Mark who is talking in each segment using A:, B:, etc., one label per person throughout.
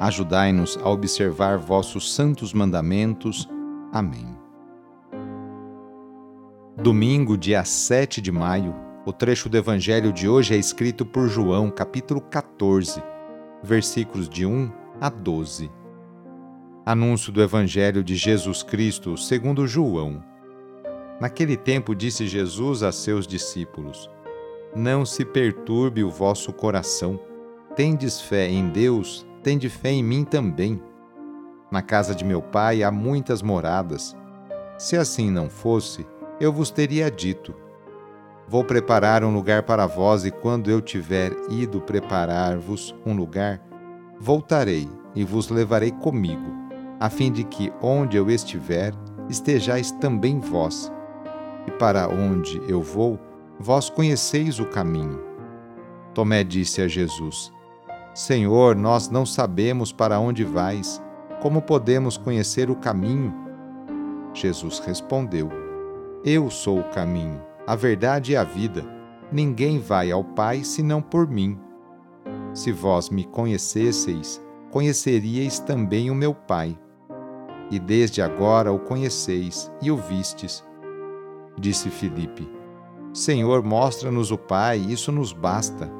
A: Ajudai-nos a observar vossos santos mandamentos. Amém. Domingo, dia 7 de maio, o trecho do Evangelho de hoje é escrito por João, capítulo 14, versículos de 1 a 12. Anúncio do Evangelho de Jesus Cristo segundo João. Naquele tempo disse Jesus a seus discípulos: Não se perturbe o vosso coração. Tendes fé em Deus, tende fé em mim também. Na casa de meu pai há muitas moradas. Se assim não fosse, eu vos teria dito: Vou preparar um lugar para vós, e quando eu tiver ido preparar-vos um lugar, voltarei e vos levarei comigo, a fim de que onde eu estiver, estejais também vós. E para onde eu vou, vós conheceis o caminho. Tomé disse a Jesus: Senhor, nós não sabemos para onde vais. Como podemos conhecer o caminho? Jesus respondeu: Eu sou o caminho, a verdade e a vida. Ninguém vai ao Pai senão por mim. Se vós me conhecesseis, conheceríeis também o meu Pai. E desde agora o conheceis e o vistes. Disse Filipe: Senhor, mostra-nos o Pai, isso nos basta.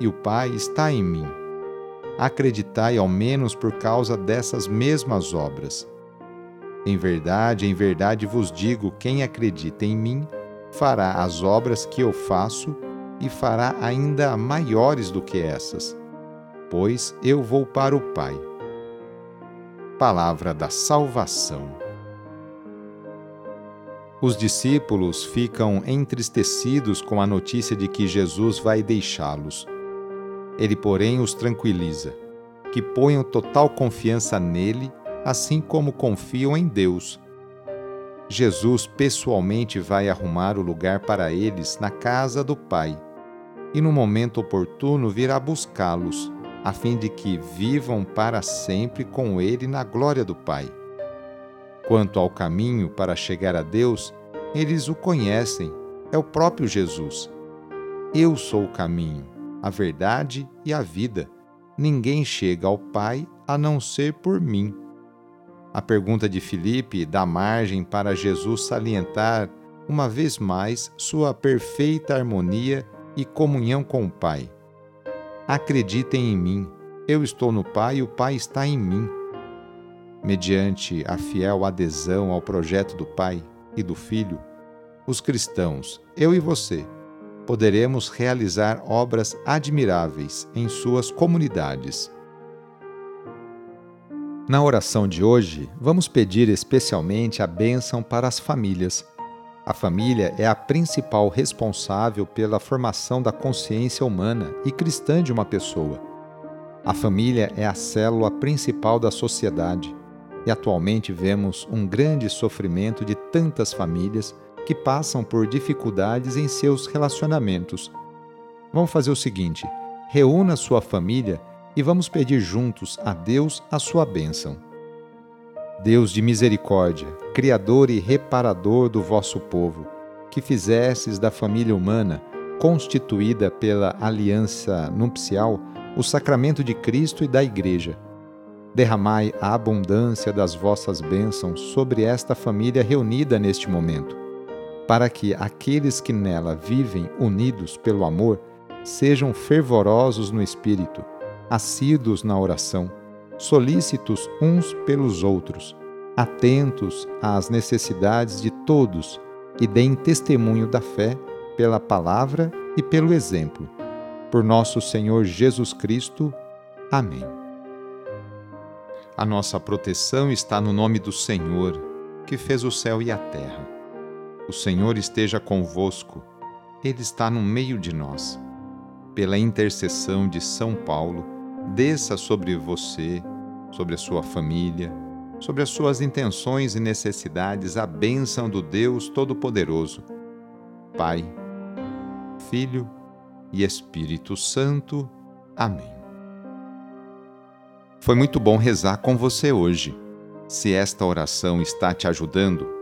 A: e o Pai está em mim. Acreditai ao menos por causa dessas mesmas obras. Em verdade, em verdade vos digo: quem acredita em mim fará as obras que eu faço e fará ainda maiores do que essas, pois eu vou para o Pai. Palavra da Salvação. Os discípulos ficam entristecidos com a notícia de que Jesus vai deixá-los. Ele, porém, os tranquiliza, que ponham total confiança nele, assim como confiam em Deus. Jesus pessoalmente vai arrumar o lugar para eles na casa do Pai, e no momento oportuno virá buscá-los, a fim de que vivam para sempre com ele na glória do Pai. Quanto ao caminho para chegar a Deus, eles o conhecem, é o próprio Jesus. Eu sou o caminho a verdade e a vida. Ninguém chega ao Pai a não ser por mim. A pergunta de Filipe dá margem para Jesus salientar uma vez mais sua perfeita harmonia e comunhão com o Pai. Acreditem em mim, eu estou no Pai e o Pai está em mim. Mediante a fiel adesão ao projeto do Pai e do Filho, os cristãos, eu e você, poderemos realizar obras admiráveis em suas comunidades. Na oração de hoje, vamos pedir especialmente a bênção para as famílias. A família é a principal responsável pela formação da consciência humana e cristã de uma pessoa. A família é a célula principal da sociedade e atualmente vemos um grande sofrimento de tantas famílias que passam por dificuldades em seus relacionamentos. Vamos fazer o seguinte: reúna sua família e vamos pedir juntos a Deus a sua bênção. Deus de misericórdia, Criador e Reparador do vosso povo, que fizestes da família humana, constituída pela aliança nupcial, o sacramento de Cristo e da Igreja. Derramai a abundância das vossas bênçãos sobre esta família reunida neste momento, para que aqueles que nela vivem unidos pelo amor sejam fervorosos no espírito, assíduos na oração, solícitos uns pelos outros, atentos às necessidades de todos e deem testemunho da fé pela palavra e pelo exemplo. Por nosso Senhor Jesus Cristo. Amém. A nossa proteção está no nome do Senhor, que fez o céu e a terra. O Senhor esteja convosco, Ele está no meio de nós. Pela intercessão de São Paulo, desça sobre você, sobre a sua família, sobre as suas intenções e necessidades a bênção do Deus Todo-Poderoso. Pai, Filho e Espírito Santo. Amém. Foi muito bom rezar com você hoje. Se esta oração está te ajudando,